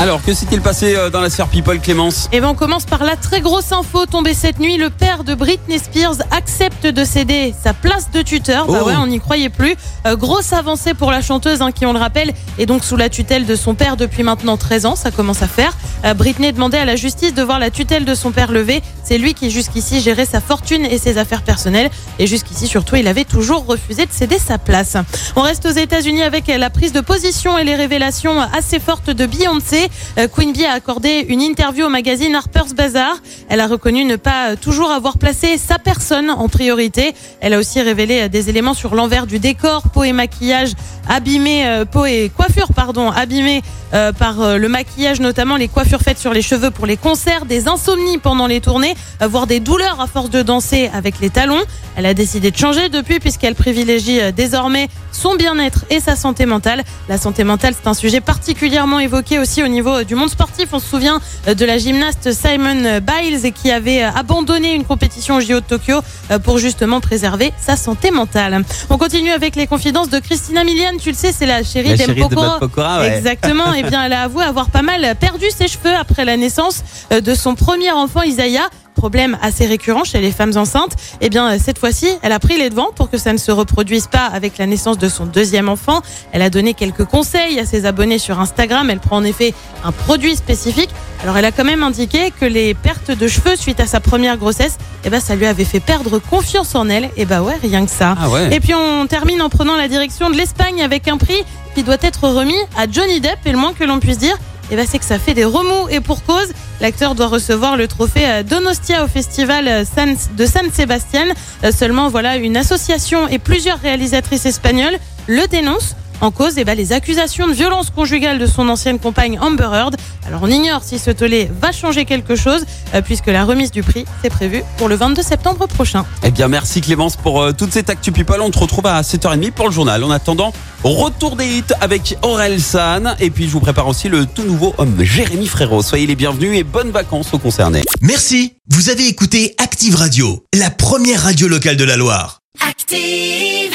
Alors, que s'est-il passé euh, dans la sphère People, Clémence Et ben on commence par la très grosse info tombée cette nuit. Le père de Britney Spears accepte de céder sa place de tuteur. Bah Oh. ouais, on n'y croyait plus. Euh, grosse avancée pour la chanteuse hein, qui, on le rappelle, est donc sous la tutelle de son père depuis maintenant 13 ans. Ça commence à faire. Euh, Britney demandait à la justice de voir la tutelle de son père levée. C'est lui qui jusqu'ici gérait sa fortune et ses affaires personnelles. Et jusqu'ici, surtout, il avait toujours refusé de céder sa place. On reste aux États-Unis avec la prise de position et les révélations assez fortes de Beyoncé. Euh, Queen Bee a accordé une interview au magazine Harper's Bazaar. Elle a reconnu ne pas toujours avoir placé sa personne en priorité. Elle a aussi révélé euh, des éléments sur l'envers du décor, peau et maquillage abîmés, euh, peau et coiffure, pardon, abîmés par le maquillage, notamment les coiffures faites sur les cheveux pour les concerts, des insomnies pendant les tournées, voire des douleurs à force de danser avec les talons. Elle a décidé de changer depuis puisqu'elle privilégie désormais son bien-être et sa santé mentale. La santé mentale, c'est un sujet particulièrement évoqué aussi au niveau euh, du monde sportif. On se souvient euh, de la gymnaste Simon Biles qui avait euh, abandonné une compétition au JO de Tokyo euh, pour justement préserver sa santé mentale. On continue avec les confidences de Christina Milian. Tu le sais, c'est la chérie La d'Em chérie de Pokora. Matt Pokora, ouais. Exactement. Eh bien, elle a avoué avoir pas mal perdu ses cheveux après la naissance de son premier enfant, Isaiah. Problème assez récurrent chez les femmes enceintes. Eh bien, euh, cette fois-ci, elle a pris les devants pour que ça ne se reproduise pas avec la naissance de son deuxième enfant. Elle a donné quelques conseils à ses abonnés sur Instagram. Elle prend en effet un produit spécifique. Alors, elle a quand même indiqué que les pertes de cheveux suite à sa première grossesse, eh ben, ça lui avait fait perdre confiance en elle. Et bah ouais, rien que ça. Ah ouais. Et puis on termine en prenant la direction de l'Espagne avec un prix qui doit être remis à Johnny Depp. Et le moins que l'on puisse dire, eh ben, c'est que ça fait des remous. Et pour cause, l'acteur doit recevoir le trophée euh, Donostia au festival euh, de San Sebastian. Euh, Seulement, voilà, une association et plusieurs réalisatrices espagnoles le dénoncent. En cause, eh ben, les accusations de violence conjugale de son ancienne compagne Amber Heard. Alors on ignore si ce tollé va changer quelque chose, puisque la remise du prix, c'est prévu pour le 22 septembre prochain. Eh bien, merci Clémence pour euh, toute cette actu People. On te retrouve à 7h30 pour le journal. En attendant, retour des hits avec Aurel San. Et puis, je vous prépare aussi le tout nouveau homme Jérémy Frérot. Soyez les bienvenus et bonnes vacances aux concernés. Merci, vous avez écouté Active Radio, la première radio locale de la Loire. Active.